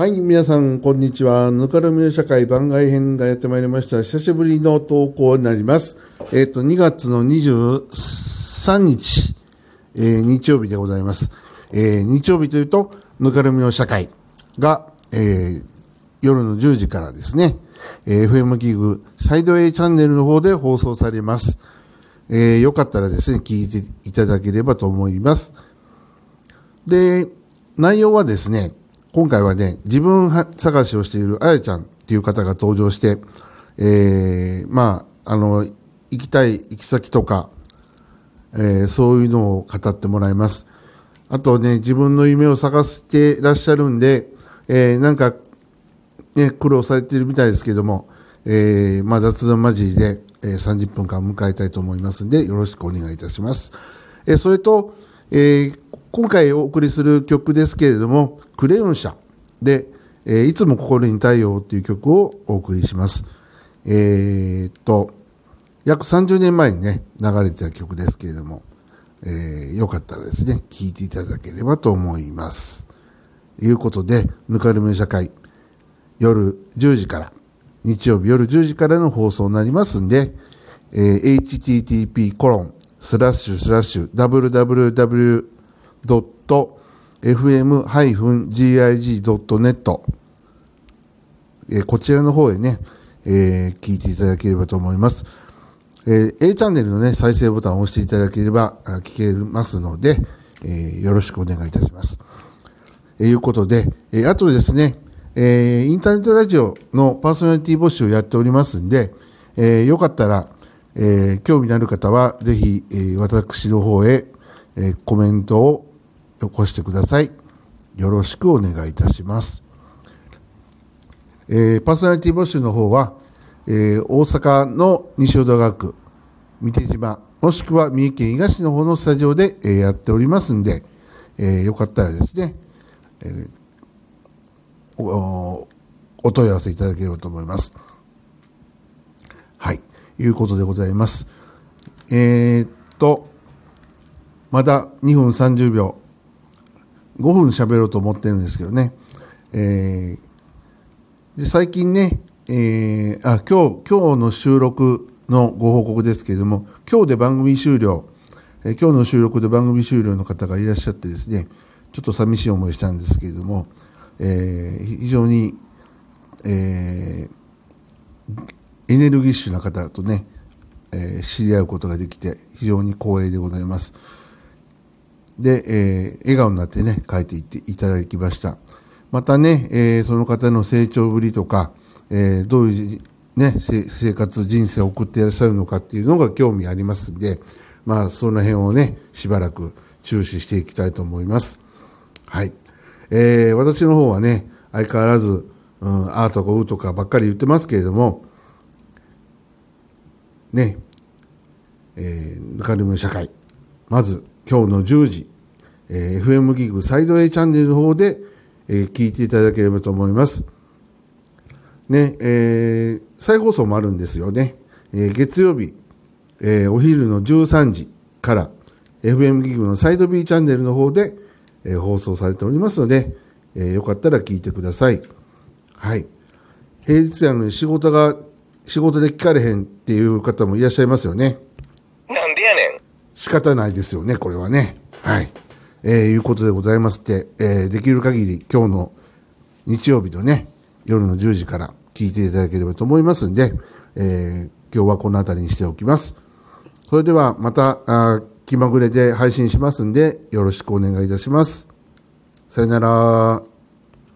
はい、皆さん、こんにちは。ぬかるみの社会番外編がやってまいりました。久しぶりの投稿になります。えっ、ー、と、2月の23日、えー、日曜日でございます。えー、日曜日というと、ぬかるみの社会が、え、夜の10時からですね、え、FM ギグサイド A チャンネルの方で放送されます。えー、よかったらですね、聞いていただければと思います。で、内容はですね、今回はね、自分探しをしているあやちゃんっていう方が登場して、えー、まあ、あの、行きたい行き先とか、えー、そういうのを語ってもらいます。あとね、自分の夢を探してらっしゃるんで、えー、なんか、ね、苦労されてるみたいですけども、えー、まあ、雑談交じりで、えー、30分間迎えたいと思いますんで、よろしくお願いいたします。えー、それと、えー、今回お送りする曲ですけれども、クレヨン社で、えー、いつも心に太陽っていう曲をお送りします。えー、っと、約30年前にね、流れてた曲ですけれども、えー、よかったらですね、聴いていただければと思います。いうことで、ぬかるみ社会、夜10時から、日曜日夜10時からの放送になりますんで、えー、http コロン、スラッシュスラッシュ、www コロンスラッシュスラッシュ www www.fm-gig.net えこちらの方へね、えー、聞いていただければと思います。えー、A チャンネルのね、再生ボタンを押していただければ聞けますので、えー、よろしくお願いいたします。えー、いうことで、えー、あとですね、えー、インターネットラジオのパーソナリティ募集をやっておりますんで、えー、よかったら、えー、興味のある方は、ぜひ、えー、私の方へ、えー、コメントをよこしてください。よろしくお願いいたします。えー、パーソナリティ募集の方は、えー、大阪の西淀川区、三手島、もしくは三重県伊賀市の方のスタジオで、えー、やっておりますんで、えー、よかったらですね、えー、おお問い合わせいただければと思います。はい。いうことでございます。えー、っと、まだ2分30秒5分喋ろうと思ってるんですけどね。えー、で最近ね、えー、あ、今日、今日の収録のご報告ですけれども、今日で番組終了、えー、今日の収録で番組終了の方がいらっしゃってですね、ちょっと寂しい思いしたんですけれども、えー、非常に、えー、エネルギッシュな方とね、えー、知り合うことができて非常に光栄でございます。で、えー、笑顔になってね、書いていっていただきました。またね、えー、その方の成長ぶりとか、えー、どういうね、生活、人生を送っていらっしゃるのかっていうのが興味ありますんで、まあ、その辺をね、しばらく注視していきたいと思います。はい。えー、私の方はね、相変わらず、うん、あーとかうとかばっかり言ってますけれども、ね、えー、ぬかるむ社会。まず、今日の10時、えー、FM ギグサイド A チャンネルの方で、えー、聞いていただければと思います。ね、えー、再放送もあるんですよね。えー、月曜日、えー、お昼の13時から、FM ギグのサイド B チャンネルの方で、えー、放送されておりますので、えー、よかったら聞いてください。はい。平日やのに仕事が、仕事で聞かれへんっていう方もいらっしゃいますよね。仕方ないですよね、これはね。はい。えー、いうことでございまして、えー、できる限り今日の日曜日のね、夜の10時から聞いていただければと思いますんで、えー、今日はこの辺りにしておきます。それではまた、あ気まぐれで配信しますんで、よろしくお願いいたします。さよなら。